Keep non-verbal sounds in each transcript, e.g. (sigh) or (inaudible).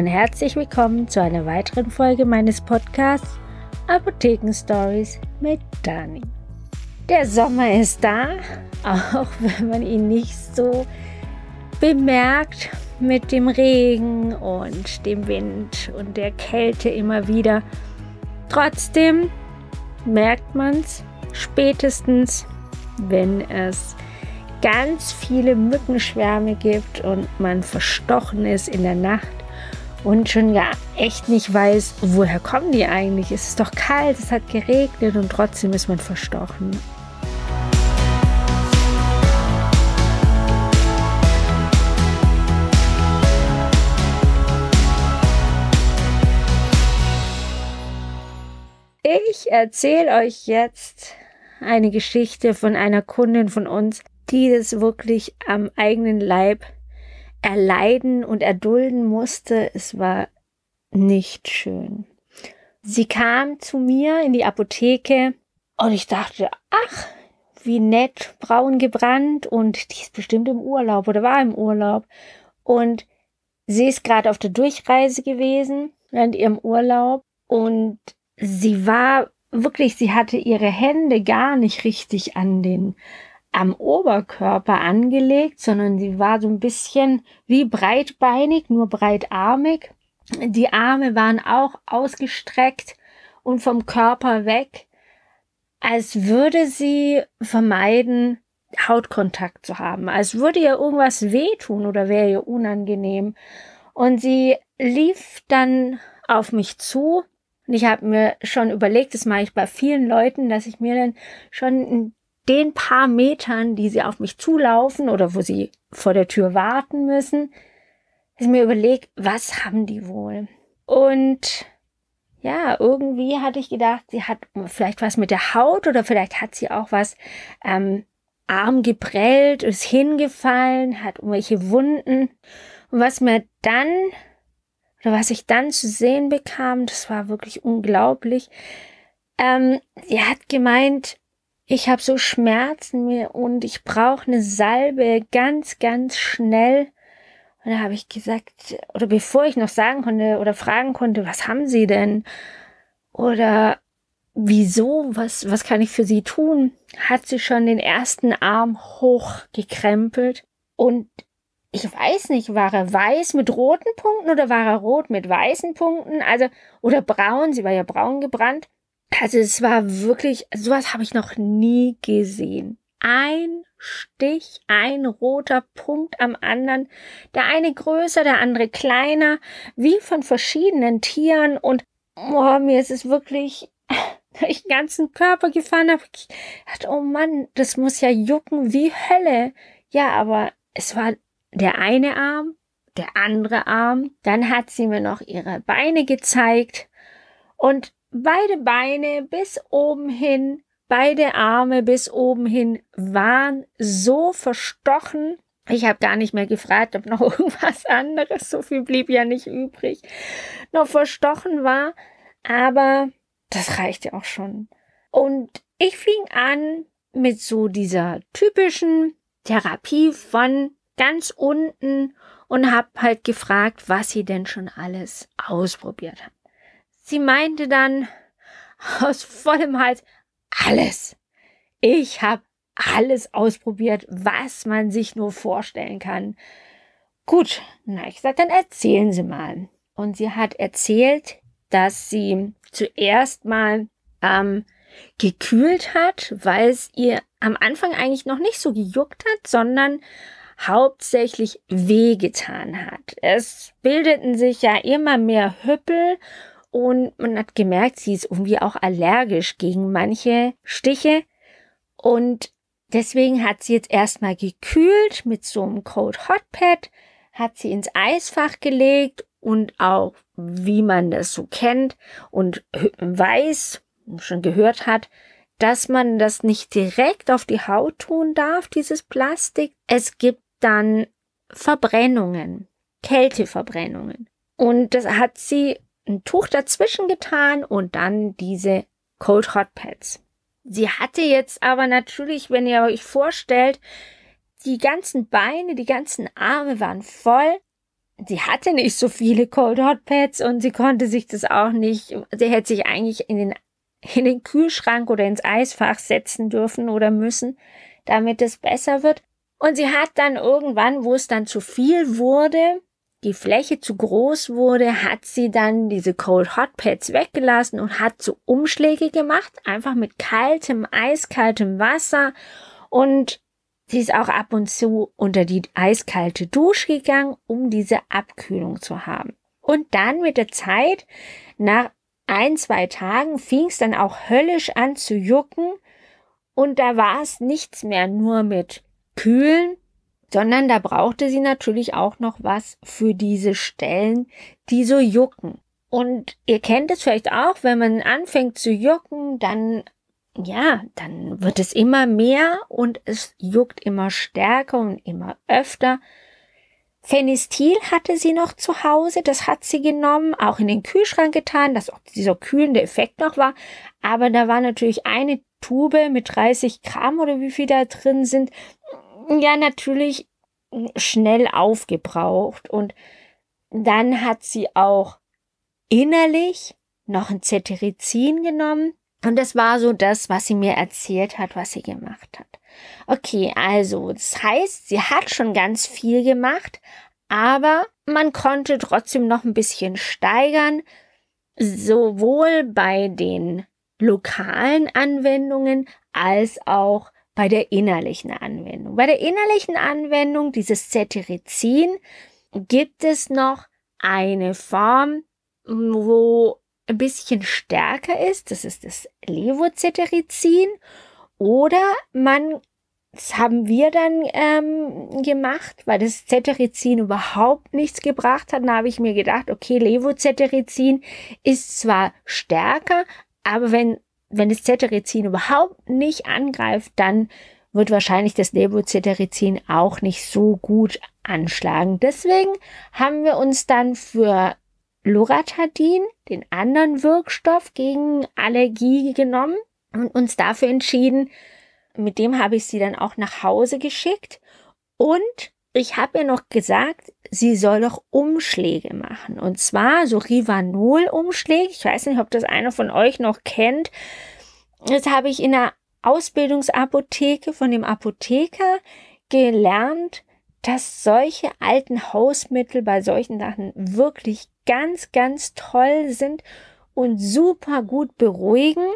Und herzlich willkommen zu einer weiteren Folge meines Podcasts Apotheken Stories mit Dani. Der Sommer ist da, auch wenn man ihn nicht so bemerkt mit dem Regen und dem Wind und der Kälte immer wieder. Trotzdem merkt man es spätestens, wenn es ganz viele Mückenschwärme gibt und man verstochen ist in der Nacht und schon gar echt nicht weiß, woher kommen die eigentlich. Es ist doch kalt, es hat geregnet und trotzdem ist man verstochen. Ich erzähle euch jetzt eine Geschichte von einer Kundin von uns, die das wirklich am eigenen Leib erleiden und erdulden musste. Es war nicht schön. Sie kam zu mir in die Apotheke und ich dachte, ach, wie nett, braun gebrannt und die ist bestimmt im Urlaub oder war im Urlaub. Und sie ist gerade auf der Durchreise gewesen während ihrem Urlaub und sie war wirklich, sie hatte ihre Hände gar nicht richtig an den am Oberkörper angelegt, sondern sie war so ein bisschen wie breitbeinig, nur breitarmig. Die Arme waren auch ausgestreckt und vom Körper weg, als würde sie vermeiden, Hautkontakt zu haben, als würde ihr irgendwas wehtun oder wäre ihr unangenehm. Und sie lief dann auf mich zu. Und ich habe mir schon überlegt, das mache ich bei vielen Leuten, dass ich mir dann schon den paar Metern, die sie auf mich zulaufen oder wo sie vor der Tür warten müssen, ich mir überlegt, was haben die wohl? Und ja, irgendwie hatte ich gedacht, sie hat vielleicht was mit der Haut oder vielleicht hat sie auch was ähm, Arm geprellt, ist hingefallen, hat irgendwelche Wunden. Und was mir dann oder was ich dann zu sehen bekam, das war wirklich unglaublich. Ähm, sie hat gemeint, ich habe so Schmerzen mir und ich brauche eine Salbe ganz, ganz schnell. Und da habe ich gesagt, oder bevor ich noch sagen konnte oder fragen konnte, was haben Sie denn? Oder wieso, was, was kann ich für Sie tun? Hat sie schon den ersten Arm hochgekrempelt und ich weiß nicht, war er weiß mit roten Punkten oder war er rot mit weißen Punkten? Also, oder braun, sie war ja braun gebrannt. Also es war wirklich, sowas habe ich noch nie gesehen. Ein Stich, ein roter Punkt am anderen, der eine größer, der andere kleiner, wie von verschiedenen Tieren und oh, mir ist es wirklich (laughs) durch den ganzen Körper gefahren habe. Ich dachte, oh Mann, das muss ja jucken wie Hölle. Ja, aber es war der eine Arm, der andere Arm. Dann hat sie mir noch ihre Beine gezeigt und Beide Beine bis oben hin, beide Arme bis oben hin waren so verstochen. Ich habe gar nicht mehr gefragt, ob noch (laughs) irgendwas anderes, so viel blieb ja nicht übrig, noch verstochen war. Aber das reichte auch schon. Und ich fing an mit so dieser typischen Therapie von ganz unten und habe halt gefragt, was sie denn schon alles ausprobiert hat. Sie meinte dann aus vollem Hals, alles. Ich habe alles ausprobiert, was man sich nur vorstellen kann. Gut, na, ich sag, dann erzählen Sie mal. Und sie hat erzählt, dass sie zuerst mal ähm, gekühlt hat, weil es ihr am Anfang eigentlich noch nicht so gejuckt hat, sondern hauptsächlich wehgetan hat. Es bildeten sich ja immer mehr Hüppel und man hat gemerkt, sie ist irgendwie auch allergisch gegen manche Stiche und deswegen hat sie jetzt erstmal gekühlt mit so einem Cold Hot Pad, hat sie ins Eisfach gelegt und auch wie man das so kennt und weiß, schon gehört hat, dass man das nicht direkt auf die Haut tun darf, dieses Plastik. Es gibt dann Verbrennungen, Kälteverbrennungen. Und das hat sie ein Tuch dazwischen getan und dann diese Cold Hot Pads. Sie hatte jetzt aber natürlich, wenn ihr euch vorstellt, die ganzen Beine, die ganzen Arme waren voll. sie hatte nicht so viele Cold Hot Pads und sie konnte sich das auch nicht, sie hätte sich eigentlich in den, in den Kühlschrank oder ins Eisfach setzen dürfen oder müssen, damit es besser wird. Und sie hat dann irgendwann, wo es dann zu viel wurde, die Fläche zu groß wurde, hat sie dann diese Cold Hot Pads weggelassen und hat so Umschläge gemacht, einfach mit kaltem, eiskaltem Wasser und sie ist auch ab und zu unter die eiskalte Dusche gegangen, um diese Abkühlung zu haben. Und dann mit der Zeit, nach ein, zwei Tagen, fing es dann auch höllisch an zu jucken und da war es nichts mehr nur mit Kühlen, sondern da brauchte sie natürlich auch noch was für diese Stellen, die so jucken. Und ihr kennt es vielleicht auch, wenn man anfängt zu jucken, dann ja, dann wird es immer mehr und es juckt immer stärker und immer öfter. Phenistil hatte sie noch zu Hause, das hat sie genommen, auch in den Kühlschrank getan, dass auch dieser kühlende Effekt noch war. Aber da war natürlich eine Tube mit 30 Gramm oder wie viel da drin sind, ja natürlich schnell aufgebraucht und dann hat sie auch innerlich noch ein Cetirizin genommen und das war so das, was sie mir erzählt hat, was sie gemacht hat. Okay, also das heißt, sie hat schon ganz viel gemacht, aber man konnte trotzdem noch ein bisschen steigern, sowohl bei den lokalen Anwendungen als auch bei der innerlichen Anwendung. Bei der innerlichen Anwendung dieses Cetirizin gibt es noch eine Form, wo ein bisschen stärker ist. Das ist das Levocetirizin. Oder man, das haben wir dann ähm, gemacht, weil das Cetirizin überhaupt nichts gebracht hat. Da habe ich mir gedacht, okay, Levocetirizin ist zwar stärker, aber wenn wenn das Cetirizin überhaupt nicht angreift, dann wird wahrscheinlich das Levocetirizin auch nicht so gut anschlagen. Deswegen haben wir uns dann für Loratadin, den anderen Wirkstoff gegen Allergie genommen und uns dafür entschieden, mit dem habe ich sie dann auch nach Hause geschickt und ich habe ihr noch gesagt, sie soll doch Umschläge machen. Und zwar so Rivanol-Umschläge. Ich weiß nicht, ob das einer von euch noch kennt. Das habe ich in der Ausbildungsapotheke von dem Apotheker gelernt, dass solche alten Hausmittel bei solchen Sachen wirklich ganz, ganz toll sind und super gut beruhigen.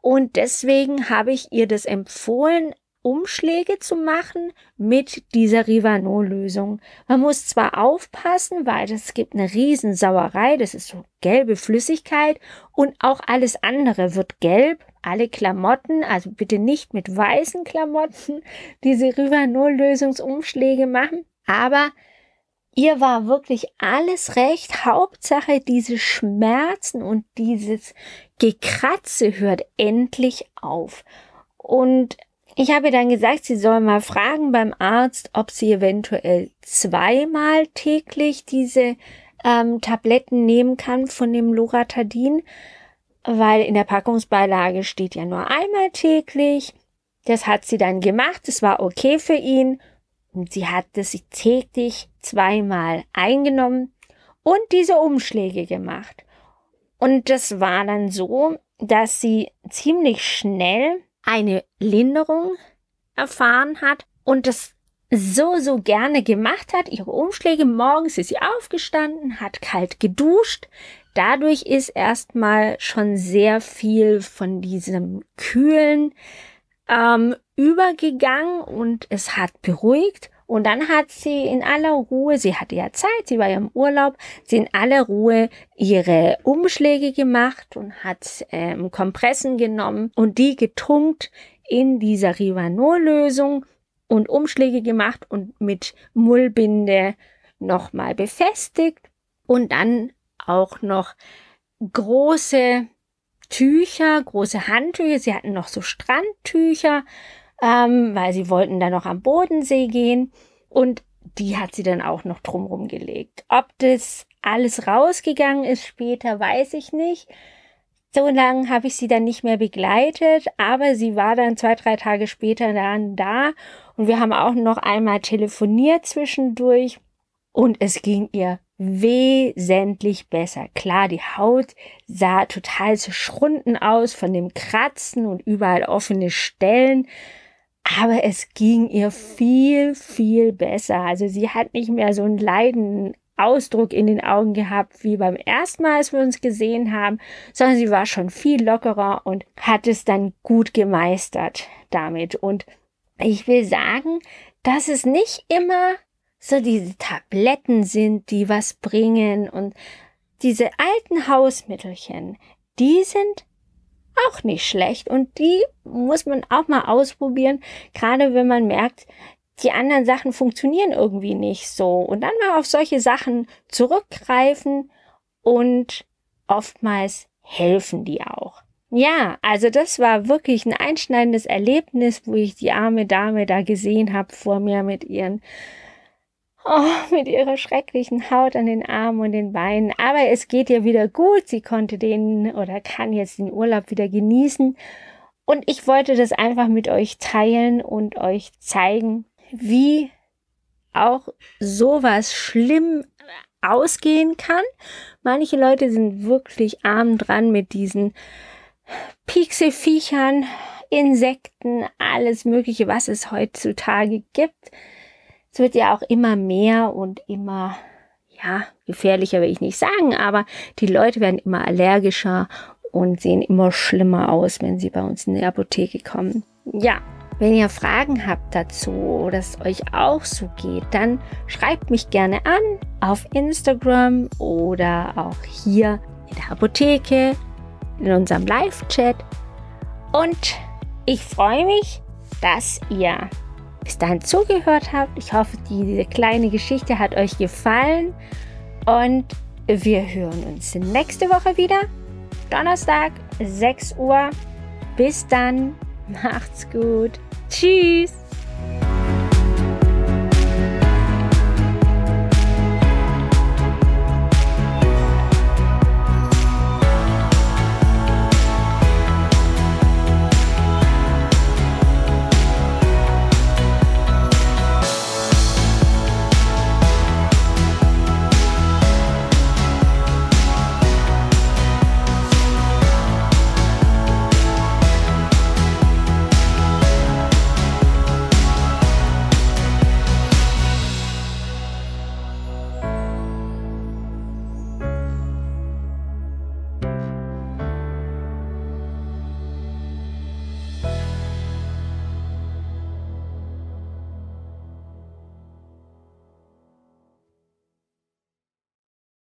Und deswegen habe ich ihr das empfohlen, Umschläge zu machen mit dieser Rivanol-Lösung. Man muss zwar aufpassen, weil es gibt eine Riesensauerei, das ist so gelbe Flüssigkeit und auch alles andere wird gelb. Alle Klamotten, also bitte nicht mit weißen Klamotten (laughs) diese Rivanol-Lösungsumschläge machen, aber ihr war wirklich alles recht. Hauptsache diese Schmerzen und dieses Gekratze hört endlich auf. Und ich habe dann gesagt, sie soll mal fragen beim Arzt, ob sie eventuell zweimal täglich diese ähm, Tabletten nehmen kann von dem Loratadin, weil in der Packungsbeilage steht ja nur einmal täglich. Das hat sie dann gemacht, es war okay für ihn und sie hat das täglich zweimal eingenommen und diese Umschläge gemacht. Und das war dann so, dass sie ziemlich schnell eine Linderung erfahren hat und das so, so gerne gemacht hat. Ihre Umschläge morgens ist sie aufgestanden, hat kalt geduscht. Dadurch ist erstmal schon sehr viel von diesem Kühlen ähm, übergegangen und es hat beruhigt. Und dann hat sie in aller Ruhe, sie hatte ja Zeit, sie war ja im Urlaub, sie in aller Ruhe ihre Umschläge gemacht und hat ähm, Kompressen genommen und die getunkt in dieser Rivanol-Lösung und Umschläge gemacht und mit Mullbinde nochmal befestigt und dann auch noch große Tücher, große Handtücher. Sie hatten noch so Strandtücher ähm, weil sie wollten dann noch am Bodensee gehen und die hat sie dann auch noch drumrum gelegt. Ob das alles rausgegangen ist später, weiß ich nicht. So lange habe ich sie dann nicht mehr begleitet, aber sie war dann zwei, drei Tage später dann da und wir haben auch noch einmal telefoniert zwischendurch und es ging ihr wesentlich besser. Klar, die Haut sah total zerschrunden aus von dem Kratzen und überall offene Stellen. Aber es ging ihr viel, viel besser. Also sie hat nicht mehr so einen leidenden Ausdruck in den Augen gehabt wie beim ersten Mal, als wir uns gesehen haben, sondern sie war schon viel lockerer und hat es dann gut gemeistert damit. Und ich will sagen, dass es nicht immer so diese Tabletten sind, die was bringen und diese alten Hausmittelchen, die sind auch nicht schlecht und die muss man auch mal ausprobieren, gerade wenn man merkt, die anderen Sachen funktionieren irgendwie nicht so und dann mal auf solche Sachen zurückgreifen und oftmals helfen die auch. Ja, also das war wirklich ein einschneidendes Erlebnis, wo ich die arme Dame da gesehen habe vor mir mit ihren Oh, mit ihrer schrecklichen Haut an den Armen und den Beinen. Aber es geht ihr wieder gut. Sie konnte den oder kann jetzt den Urlaub wieder genießen. Und ich wollte das einfach mit euch teilen und euch zeigen, wie auch sowas schlimm ausgehen kann. Manche Leute sind wirklich arm dran mit diesen Pixelfiechern, Insekten, alles Mögliche, was es heutzutage gibt. Es wird ja auch immer mehr und immer, ja, gefährlicher will ich nicht sagen, aber die Leute werden immer allergischer und sehen immer schlimmer aus, wenn sie bei uns in die Apotheke kommen. Ja, wenn ihr Fragen habt dazu oder es euch auch so geht, dann schreibt mich gerne an auf Instagram oder auch hier in der Apotheke, in unserem Live-Chat. Und ich freue mich, dass ihr bis dahin zugehört habt. Ich hoffe, diese kleine Geschichte hat euch gefallen und wir hören uns nächste Woche wieder. Donnerstag, 6 Uhr. Bis dann. Macht's gut. Tschüss.